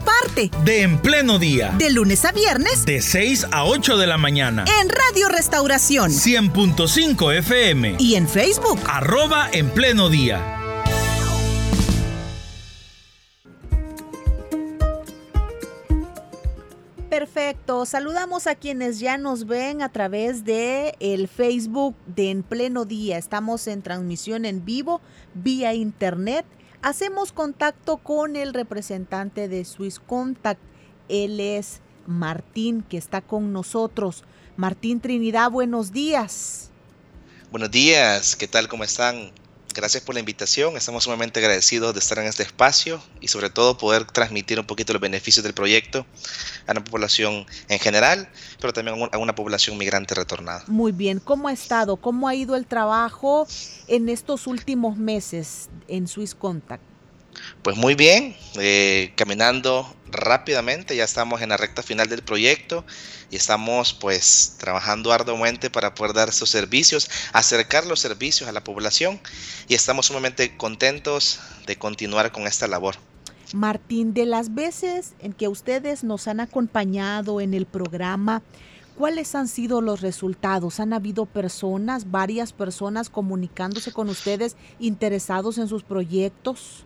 parte de En Pleno Día. De lunes a viernes. De 6 a 8 de la mañana. En Radio Restauración. 100.5 FM. Y en Facebook. Arroba En Pleno Día. Perfecto. Saludamos a quienes ya nos ven a través de el Facebook de En Pleno Día. Estamos en transmisión en vivo vía internet hacemos contacto con el representante de Swiss Contact. Él es Martín, que está con nosotros. Martín Trinidad, buenos días. Buenos días, ¿qué tal? ¿Cómo están? Gracias por la invitación, estamos sumamente agradecidos de estar en este espacio y sobre todo poder transmitir un poquito los beneficios del proyecto a la población en general, pero también a una población migrante retornada. Muy bien, ¿cómo ha estado? ¿Cómo ha ido el trabajo en estos últimos meses en Swiss Contact? Pues muy bien, eh, caminando rápidamente, ya estamos en la recta final del proyecto y estamos pues trabajando arduamente para poder dar estos servicios, acercar los servicios a la población y estamos sumamente contentos de continuar con esta labor. Martín, de las veces en que ustedes nos han acompañado en el programa, ¿cuáles han sido los resultados? ¿Han habido personas, varias personas comunicándose con ustedes interesados en sus proyectos?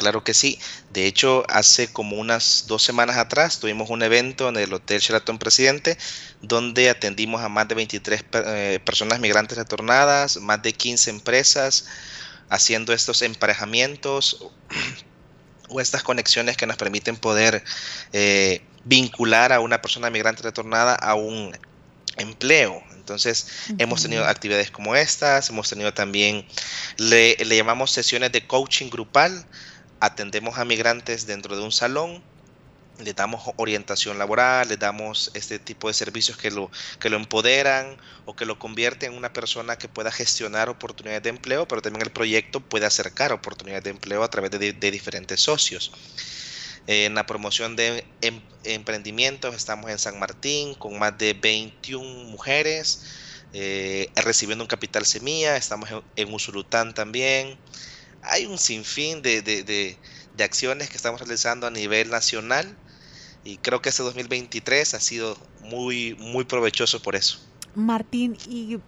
Claro que sí. De hecho, hace como unas dos semanas atrás tuvimos un evento en el Hotel Sheraton Presidente donde atendimos a más de 23 eh, personas migrantes retornadas, más de 15 empresas haciendo estos emparejamientos o estas conexiones que nos permiten poder eh, vincular a una persona migrante retornada a un empleo. Entonces, hemos tenido actividades como estas, hemos tenido también, le, le llamamos sesiones de coaching grupal, atendemos a migrantes dentro de un salón, le damos orientación laboral, le damos este tipo de servicios que lo, que lo empoderan o que lo convierten en una persona que pueda gestionar oportunidades de empleo, pero también el proyecto puede acercar oportunidades de empleo a través de, diferentes socios. En la promoción de em, emprendimientos estamos en San Martín con más de 21 mujeres eh, recibiendo un capital semilla, estamos en, en Usulután también hay un sinfín de, de, acciones que estamos realizando a nivel nacional y creo que este 2023 ha sido muy, muy provechoso por eso. Martín, y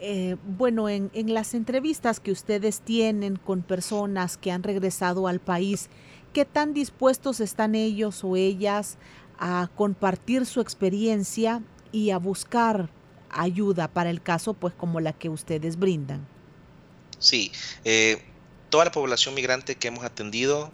eh, bueno, en, en, las entrevistas que ustedes tienen con personas que han regresado al país, ¿qué tan dispuestos están ellos o ellas a compartir su experiencia y a buscar ayuda para el caso, pues como la que ustedes brindan? Sí, eh, toda la población migrante que hemos atendido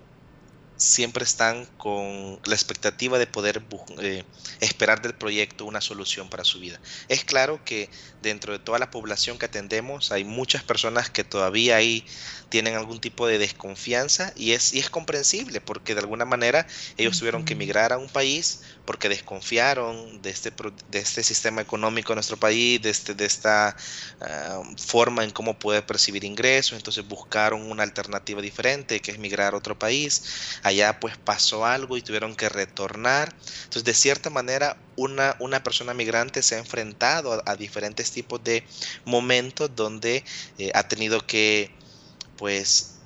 siempre están con la expectativa de poder eh, esperar del proyecto una solución para su vida. Es claro que dentro de toda la población que atendemos hay muchas personas que todavía ahí tienen algún tipo de desconfianza y es, y es comprensible porque de alguna manera ellos tuvieron que emigrar a un país porque desconfiaron de este, de este sistema económico de nuestro país, de, este, de esta ah, forma en cómo poder percibir ingresos, entonces buscaron una alternativa diferente que es migrar a otro país, allá pues pasó algo y tuvieron que retornar, entonces de cierta manera una, una persona migrante se ha enfrentado a, diferentes tipos de momentos donde eh, ha tenido que pues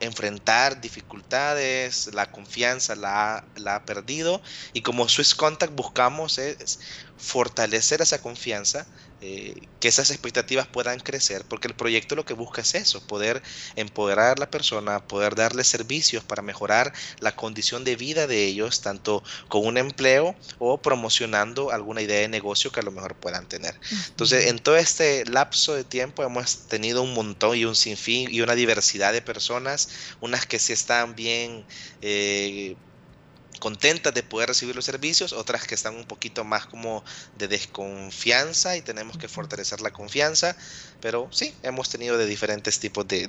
enfrentar dificultades, la confianza la, la, ha perdido. Y como Swiss Contact buscamos es fortalecer esa confianza eh, que esas expectativas puedan crecer, porque el proyecto lo que busca es eso, poder empoderar a la persona, poder darle servicios para mejorar la condición de vida de ellos, tanto con un empleo o promocionando alguna idea de negocio que a lo mejor puedan tener. Entonces, en todo este lapso de tiempo hemos tenido un montón y un sinfín y una diversidad de personas, unas que sí están bien... Eh, contentas de poder recibir los servicios, otras que están un poquito más como de desconfianza y tenemos que fortalecer la confianza, pero sí, hemos tenido de diferentes tipos de,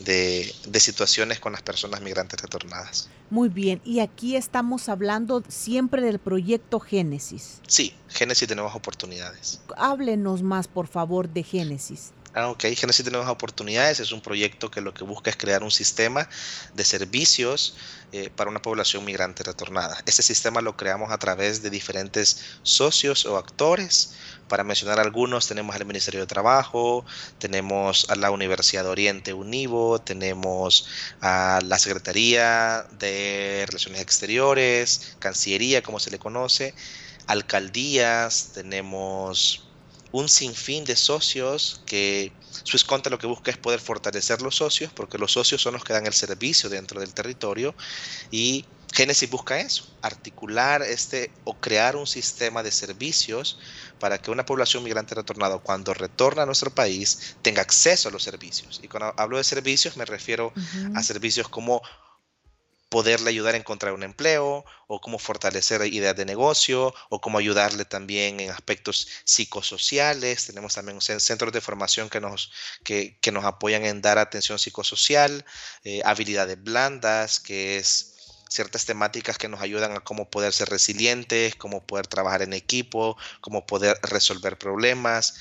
de, situaciones con las personas migrantes retornadas. Muy bien, y aquí estamos hablando siempre del proyecto Génesis. Sí, Génesis de nuevas oportunidades. Háblenos más, por favor, de Génesis. Ah, ok. Génesis de Nuevas Oportunidades es un proyecto que lo que busca es crear un sistema de servicios eh, para una población migrante retornada. Este sistema lo creamos a través de diferentes socios o actores. Para mencionar algunos, tenemos al Ministerio de Trabajo, tenemos a la Universidad de Oriente Univo, tenemos a la Secretaría de Relaciones Exteriores, Cancillería, como se le conoce, alcaldías, tenemos un sinfín de socios que Swiss lo que busca es poder fortalecer los socios, porque los socios son los que dan el servicio dentro del territorio y Génesis busca eso, articular este o crear un sistema de servicios para que una población migrante retornada cuando retorna a nuestro país tenga acceso a los servicios. Y cuando hablo de servicios me refiero a servicios como poderle ayudar a encontrar un empleo o cómo fortalecer ideas de negocio o cómo ayudarle también en aspectos psicosociales. Tenemos también centros de formación que nos, que, nos apoyan en dar atención psicosocial, eh, habilidades blandas, que es ciertas temáticas que nos ayudan a cómo poder ser resilientes, cómo poder trabajar en equipo, cómo poder resolver problemas.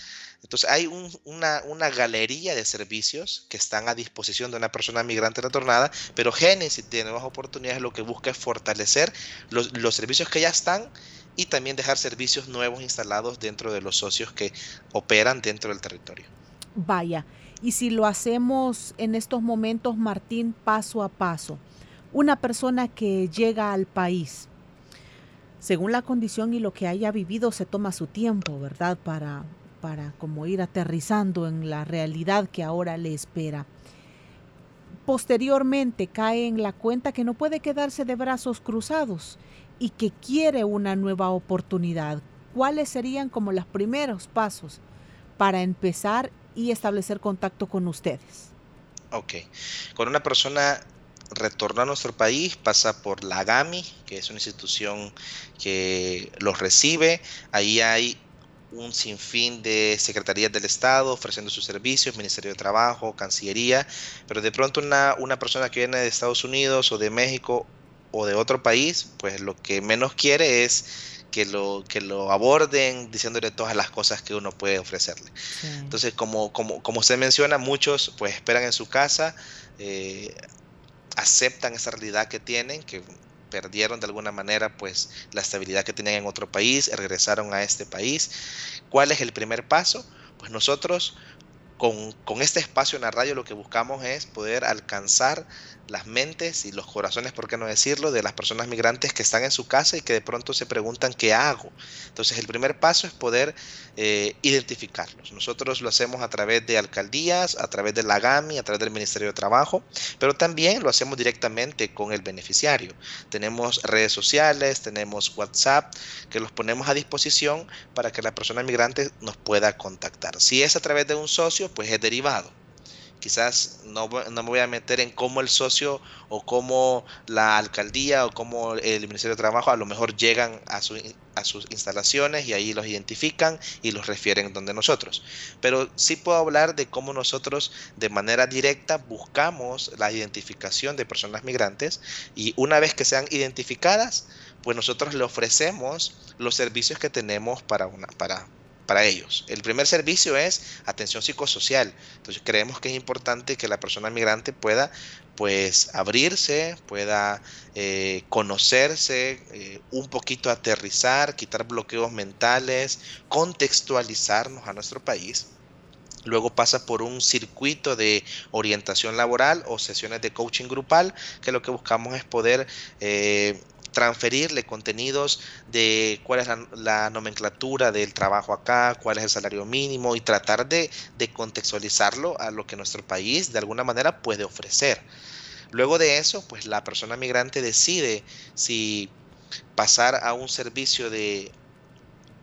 Entonces hay una, una, galería de servicios que están a disposición de una persona migrante retornada, pero Génesis de Nuevas Oportunidades lo que busca es fortalecer los, los servicios que ya están y también dejar servicios nuevos instalados dentro de los socios que operan dentro del territorio. Vaya, y si lo hacemos en estos momentos, Martín, paso a paso, una persona que llega al país, según la condición y lo que haya vivido, se toma su tiempo, ¿verdad? Para para como ir aterrizando en la realidad que ahora le espera. Posteriormente cae en la cuenta que no puede quedarse de brazos cruzados y que quiere una nueva oportunidad. ¿Cuáles serían como los primeros pasos para empezar y establecer contacto con ustedes? Ok. Con una persona retorna a nuestro país, pasa por la GAMI, que es una institución que los recibe. Ahí hay un sinfín de secretarías del Estado ofreciendo sus servicios, Ministerio de Trabajo, Cancillería, pero de pronto una, una persona que viene de Estados Unidos o de México o de otro país, pues lo que menos quiere es que lo, que lo aborden diciéndole todas las cosas que uno puede ofrecerle. Entonces, como, como, como usted menciona, muchos pues esperan en su casa, eh, aceptan esa realidad que tienen, que perdieron de alguna manera pues la estabilidad que tenían en otro país, regresaron a este país. ¿Cuál es el primer paso? Pues nosotros con, con, este espacio en la radio lo que buscamos es poder alcanzar las mentes y los corazones, por qué no decirlo, de las personas migrantes que están en su casa y que de pronto se preguntan qué hago. Entonces el primer paso es poder eh, identificarlos. Nosotros lo hacemos a través de alcaldías, a través de la GAMI, a través del Ministerio de Trabajo, pero también lo hacemos directamente con el beneficiario. Tenemos redes sociales, tenemos WhatsApp, que los ponemos a disposición para que la persona migrante nos pueda contactar. Si es a través de un socio, pues es derivado quizás no, me voy a meter en cómo el socio o cómo la alcaldía o cómo el Ministerio de Trabajo a lo mejor llegan a, a sus instalaciones y ahí los identifican y los refieren donde nosotros. Pero sí puedo hablar de cómo nosotros de manera directa buscamos la identificación de personas migrantes y una vez que sean identificadas, pues nosotros le ofrecemos los servicios que tenemos para, una, para, para ellos. El primer servicio es atención psicosocial. Entonces creemos que es importante que la persona migrante pueda pues abrirse, pueda eh, conocerse, eh, un poquito aterrizar, quitar bloqueos mentales, contextualizarnos a nuestro país. Luego pasa por un circuito de orientación laboral o sesiones de coaching grupal, que lo que buscamos es poder eh, transferirle contenidos de cuál es la, nomenclatura del trabajo acá, cuál es el salario mínimo y tratar de, de contextualizarlo a lo que nuestro país de alguna manera puede ofrecer. Luego de eso, pues la persona migrante decide si pasar a un servicio de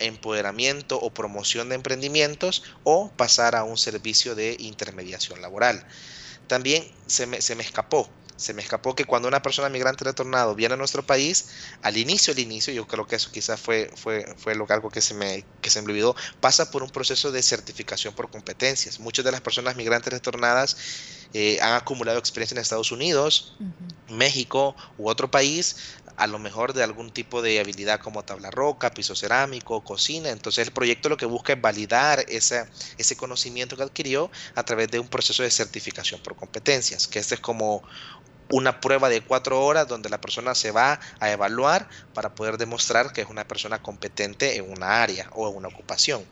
empoderamiento o promoción de emprendimientos o pasar a un servicio de intermediación laboral. También se me, se me escapó se me escapó que cuando una persona migrante retornado viene a nuestro país, al inicio, al inicio, yo creo que eso quizás fue, fue, fue lo, algo que se, me, que se me olvidó, pasa por un proceso de certificación por competencias. Muchas de las personas migrantes retornadas eh, han acumulado experiencia en Estados Unidos, México u otro país, a lo mejor de algún tipo de habilidad como tabla roca, piso cerámico, cocina. Entonces el proyecto lo que busca es validar ese, conocimiento que adquirió a través de un proceso de certificación por competencias, que este es como una prueba de cuatro horas donde la persona se va a evaluar para poder demostrar que es una persona competente en una área o en una ocupación.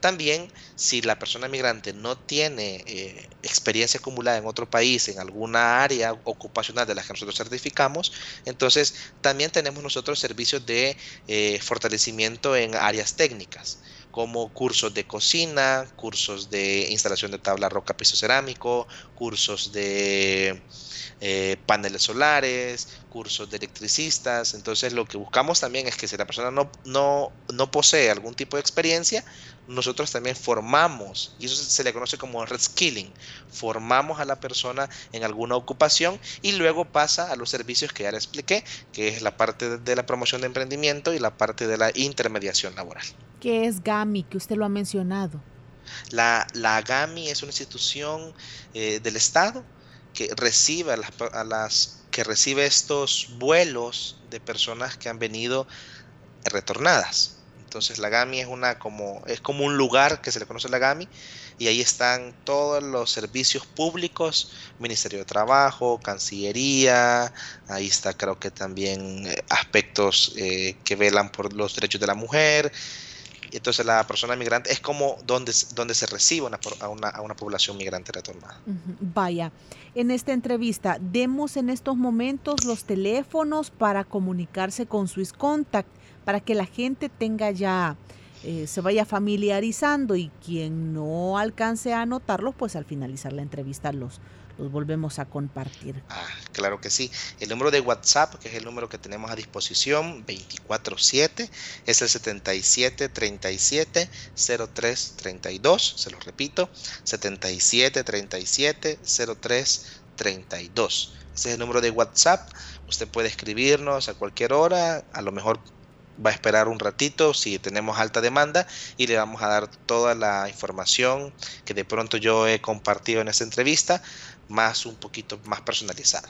También, si la persona migrante no tiene eh, experiencia acumulada en otro país, en alguna área ocupacional de la que nosotros certificamos, entonces también tenemos nosotros servicios de eh, fortalecimiento en áreas técnicas como cursos de cocina, cursos de instalación de tabla roca piso cerámico, cursos de eh, paneles solares, cursos de electricistas. Entonces lo que buscamos también es que si la persona no, no, no posee algún tipo de experiencia, nosotros también formamos, y eso se le conoce como reskilling, formamos a la persona en alguna ocupación y luego pasa a los servicios que ya le expliqué, que es la parte de la promoción de emprendimiento y la parte de la intermediación laboral. ¿Qué es GAMI, que usted lo ha mencionado? La, la GAMI es una institución eh, del Estado que recibe a las, a las, que recibe estos vuelos de personas que han venido retornadas. Entonces la GAMI es una como es como un lugar que se le conoce la GAMI y ahí están todos los servicios públicos, Ministerio de Trabajo, Cancillería, ahí está creo que también eh, aspectos eh, que velan por los derechos de la mujer, entonces la persona migrante es como donde, donde se recibe una, a, una, a, una, población migrante retornada. Vaya, en esta entrevista, demos en estos momentos los teléfonos para comunicarse con Swiss Contact, para que la gente tenga ya, eh, se vaya familiarizando y quien no alcance a anotarlos, pues al finalizar la entrevista los, los volvemos a compartir. Ah, claro que sí. El número de WhatsApp, que es el número que tenemos a disposición, 24-7, es el 7737-0332. Se lo repito, 7737-0332. Ese es el número de WhatsApp. Usted puede escribirnos a cualquier hora, a lo mejor va a esperar un ratito si tenemos alta demanda y le vamos a dar toda la información que de pronto yo he compartido en esta entrevista más un poquito más personalizada.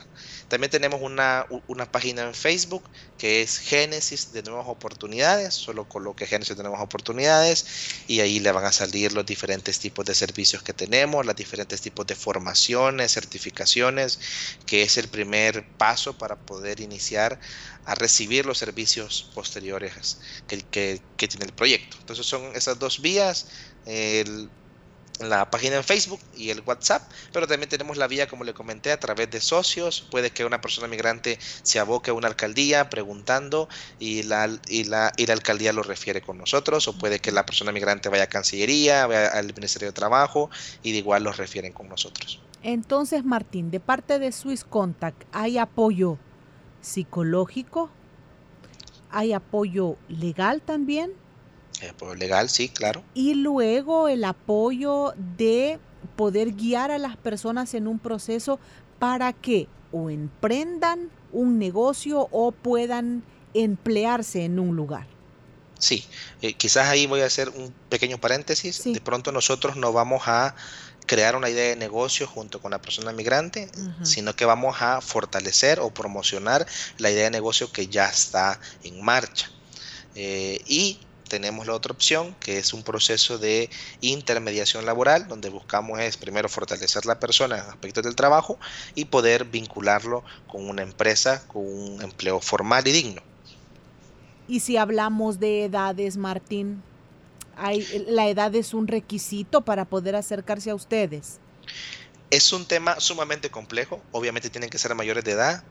También tenemos una, una, página en Facebook que es Génesis de Nuevas Oportunidades, solo coloque Génesis de Nuevas Oportunidades y ahí le van a salir los diferentes tipos de servicios que tenemos, los diferentes tipos de formaciones, certificaciones, que es el primer paso para poder iniciar a recibir los servicios posteriores que, que, tiene el proyecto. Entonces son esas dos vías. El, la página en Facebook y el WhatsApp, pero también tenemos la vía, como le comenté, a través de socios. Puede que una persona migrante se aboque a una alcaldía preguntando y la, y la, y la alcaldía lo refiere con nosotros, o puede que la persona migrante vaya a Cancillería, vaya al Ministerio de Trabajo y de igual los refieren con nosotros. Entonces, Martín, de parte de Swiss Contact, ¿hay apoyo psicológico? ¿Hay apoyo legal también? Apoyo legal, sí, claro. Y luego el apoyo de poder guiar a las personas en un proceso para que o emprendan un negocio o puedan emplearse en un lugar. Sí, eh, quizás ahí voy a hacer un pequeño paréntesis. Sí. De pronto nosotros no vamos a crear una idea de negocio junto con la persona migrante, uh -huh. sino que vamos a fortalecer o promocionar la idea de negocio que ya está en marcha. Eh, y tenemos la otra opción, que es un proceso de intermediación laboral, donde buscamos es primero fortalecer la persona en aspectos del trabajo y poder vincularlo con una empresa, con un empleo formal y digno. Y si hablamos de edades, Martín, ¿hay, ¿la edad es un requisito para poder acercarse a ustedes? Es un tema sumamente complejo, obviamente tienen que ser mayores de edad.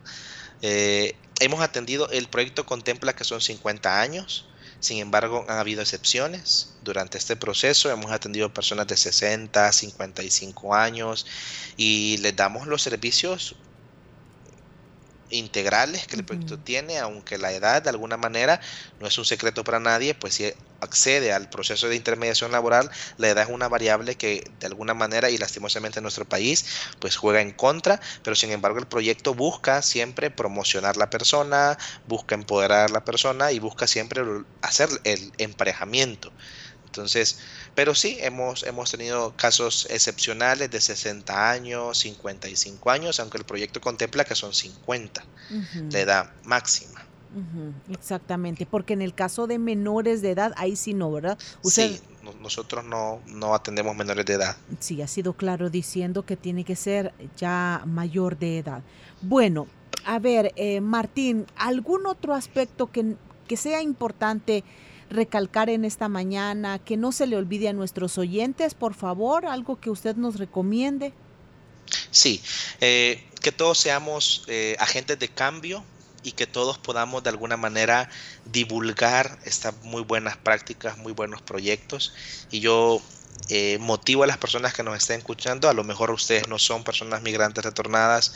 Eh, hemos atendido, el proyecto contempla que son 50 años, sin embargo, han habido excepciones. Durante este proceso hemos atendido personas de 60, 55 años y les damos los servicios integrales que el proyecto uh -huh. tiene, aunque la edad de alguna manera no es un secreto para nadie, pues si accede al proceso de intermediación laboral, la edad es una variable que de alguna manera y lastimosamente en nuestro país pues juega en contra, pero sin embargo el proyecto busca siempre promocionar la persona, busca empoderar a la persona y busca siempre hacer el emparejamiento Entonces, pero sí, hemos, hemos tenido casos excepcionales de 60 años, 55 años, aunque el proyecto contempla que son 50, de edad máxima. exactamente, porque en el caso de menores de edad, ahí sí no, ¿verdad? Sí, nosotros no, no atendemos menores de edad. Sí, ha sido claro diciendo que tiene que ser ya mayor de edad. Bueno, a ver, eh, Martín, ¿algún otro aspecto que, que sea importante? Recalcar en esta mañana, que no se le olvide a nuestros oyentes, por favor, algo que usted nos recomiende. Sí, eh, que todos seamos eh, agentes de cambio y que todos podamos de alguna manera divulgar estas muy buenas prácticas, muy buenos proyectos. Y yo eh, motivo a las personas que nos estén escuchando. A lo mejor ustedes no son personas migrantes retornadas,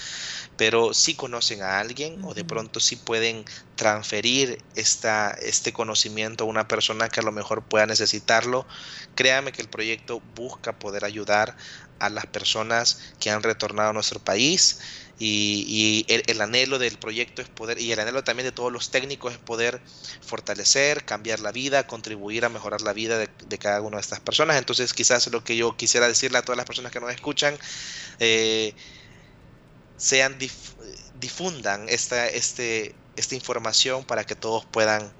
pero sí conocen a alguien o de pronto sí pueden transferir esta, este conocimiento a una persona que a lo mejor pueda necesitarlo. Créame que el proyecto busca poder ayudar a las personas que han retornado a nuestro país y, el, anhelo del proyecto es poder, y el anhelo también de todos los técnicos es poder fortalecer, cambiar la vida, contribuir a mejorar la vida de, cada una de estas personas. Entonces quizás lo que yo quisiera decirle a todas las personas que nos escuchan, eh, sean difundan esta, este, esta información para que todos puedan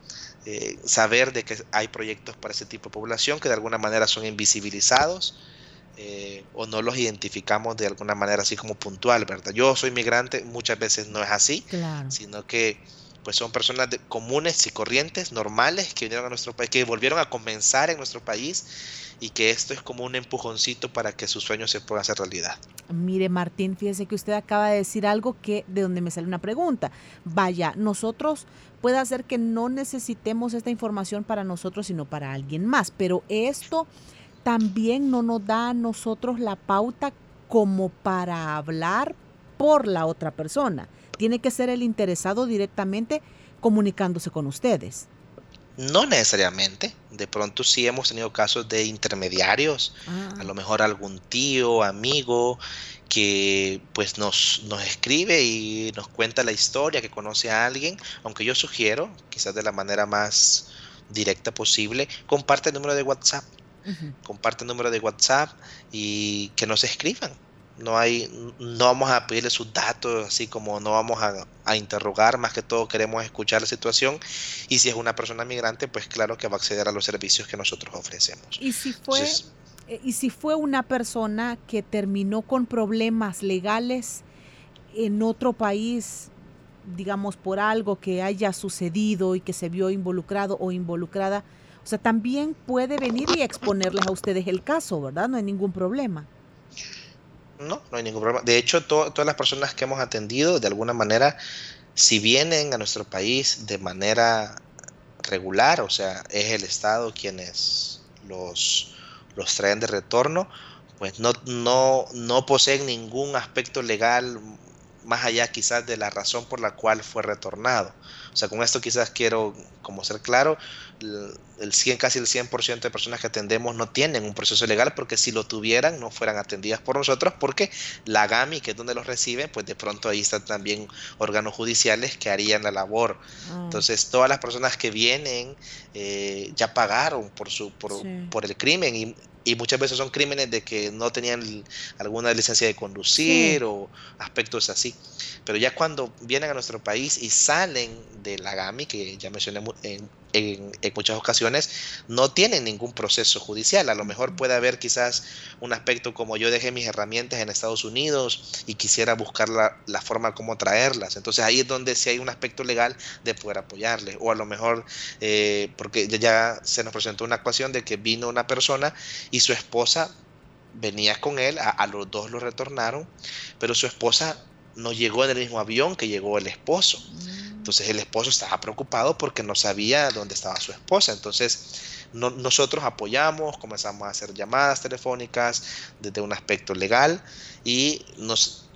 eh, saber de que hay proyectos para ese tipo de población que de alguna manera son invisibilizados eh, o no los identificamos de alguna manera así como puntual, ¿verdad? Yo soy migrante, muchas veces no es así, sino que pues son personas comunes y corrientes, normales, que vinieron a nuestro país, que volvieron a comenzar en nuestro país y que esto es como un empujoncito para que sus sueños se puedan hacer realidad. Mire, Martín, fíjese que usted acaba de decir algo que de donde me sale una pregunta. Vaya, nosotros puede hacer que no necesitemos esta información para nosotros, sino para alguien más, pero esto también no nos da a nosotros la pauta como para hablar por la otra persona. Tiene que ser el interesado directamente comunicándose con ustedes. No necesariamente. De pronto sí hemos tenido casos de intermediarios, a lo mejor algún tío, amigo, que pues nos, nos escribe y nos cuenta la historia, que conoce a alguien, aunque yo sugiero, quizás de la manera más directa posible, comparte el número de WhatsApp comparte el número de WhatsApp y que nos escriban. No hay, no vamos a pedirle sus datos, así como no vamos a, interrogar, más que todo queremos escuchar la situación y si es una persona migrante, pues claro que va a acceder a los servicios que nosotros ofrecemos. Y si fue, eh, y si fue una persona que terminó con problemas legales en otro país, digamos por algo que haya sucedido y que se vio involucrado o involucrada, o sea, también puede venir y exponerles a ustedes el caso, ¿verdad? No hay ningún problema. No, no hay ningún problema. De hecho, todas las personas que hemos atendido, de alguna manera, si vienen a nuestro país de manera regular, o sea, es el Estado quienes los, los traen de retorno, pues no, no, no poseen ningún aspecto legal más allá quizás de la razón por la cual fue retornado. O sea, con esto quizás quiero como ser claro, el 100, casi el 100% de personas que atendemos no tienen un proceso legal porque si lo tuvieran no fueran atendidas por nosotros porque la GAMI, que es donde los reciben, pues de pronto ahí están también órganos judiciales que harían la labor. Ah. Entonces todas las personas que vienen eh, ya pagaron por, su, por, por el crimen y y muchas veces son crímenes de que no tenían alguna licencia de conducir o aspectos así. Pero ya cuando vienen a nuestro país y salen de la GAMI, que ya mencioné en, en, muchas ocasiones no tienen ningún proceso judicial. A lo mejor puede haber quizás un aspecto como yo dejé mis herramientas en Estados Unidos y quisiera buscar la, la forma como traerlas. Entonces ahí es donde si hay un aspecto legal de poder apoyarle. O a lo mejor, eh, porque ya se nos presentó una ecuación de que vino una persona y su esposa venía con él, a, a los dos lo retornaron, pero su esposa no llegó en el mismo avión que llegó el esposo. Entonces el esposo estaba preocupado porque no sabía dónde estaba su esposa. Entonces nosotros apoyamos, comenzamos a hacer llamadas telefónicas desde un aspecto legal y nos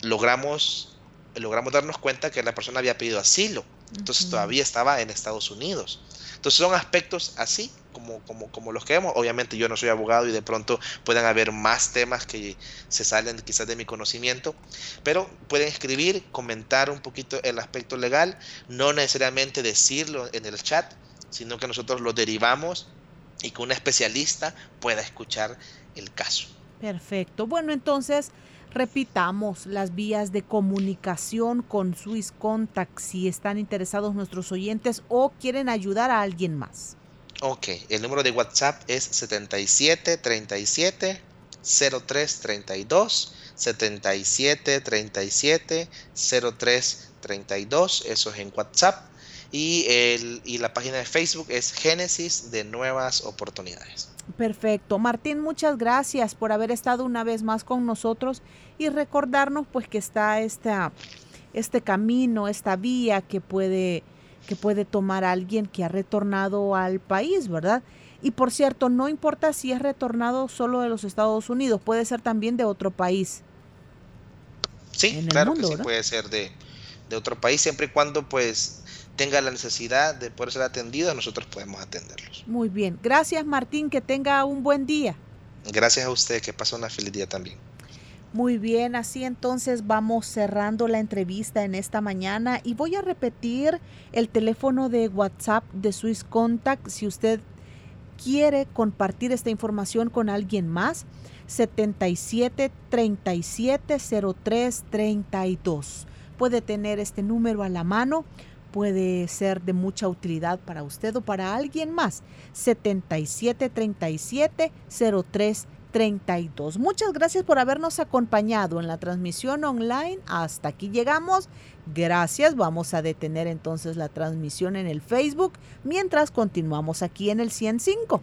logramos, logramos darnos cuenta que la persona había pedido asilo. Entonces todavía estaba en Estados Unidos. Entonces son aspectos así como, como, como los que vemos. Obviamente yo no soy abogado y de pronto pueden haber más temas que se salen quizás de mi conocimiento, pero pueden escribir, comentar un poquito el aspecto legal, no necesariamente decirlo en el chat, sino que nosotros lo derivamos y que un especialista pueda escuchar el caso. Perfecto. Bueno, entonces repitamos las vías de comunicación con Swiss Contact si están interesados nuestros oyentes o quieren ayudar a alguien más. Ok, el número de WhatsApp es 7737 0332 7737 0332, eso es en WhatsApp. Y, el, y la página de Facebook es Génesis de Nuevas Oportunidades. Perfecto. Martín, muchas gracias por haber estado una vez más con nosotros y recordarnos pues que está esta, este camino, esta vía que puede, que puede tomar alguien que ha retornado al país, ¿verdad? Y por cierto, no importa si es retornado solo de los Estados Unidos, puede ser también de otro país. Sí, claro que sí, puede ser de, de otro país, siempre y cuando pues tenga la necesidad de poder ser atendido, nosotros podemos atenderlos. Muy bien. Gracias Martín, que tenga un buen día. Gracias a usted, que pase una feliz día también. Muy bien, así entonces vamos cerrando la entrevista en esta mañana y voy a repetir el teléfono de WhatsApp de Swiss Contact si usted quiere compartir esta información con alguien más. 77 37 03 32. Puede tener este número a la mano puede ser de mucha utilidad para usted o para alguien más. 7737 0332. Muchas gracias por habernos acompañado en la transmisión online. Hasta aquí llegamos. Gracias. Vamos a detener entonces la transmisión en el Facebook mientras continuamos aquí en el 105.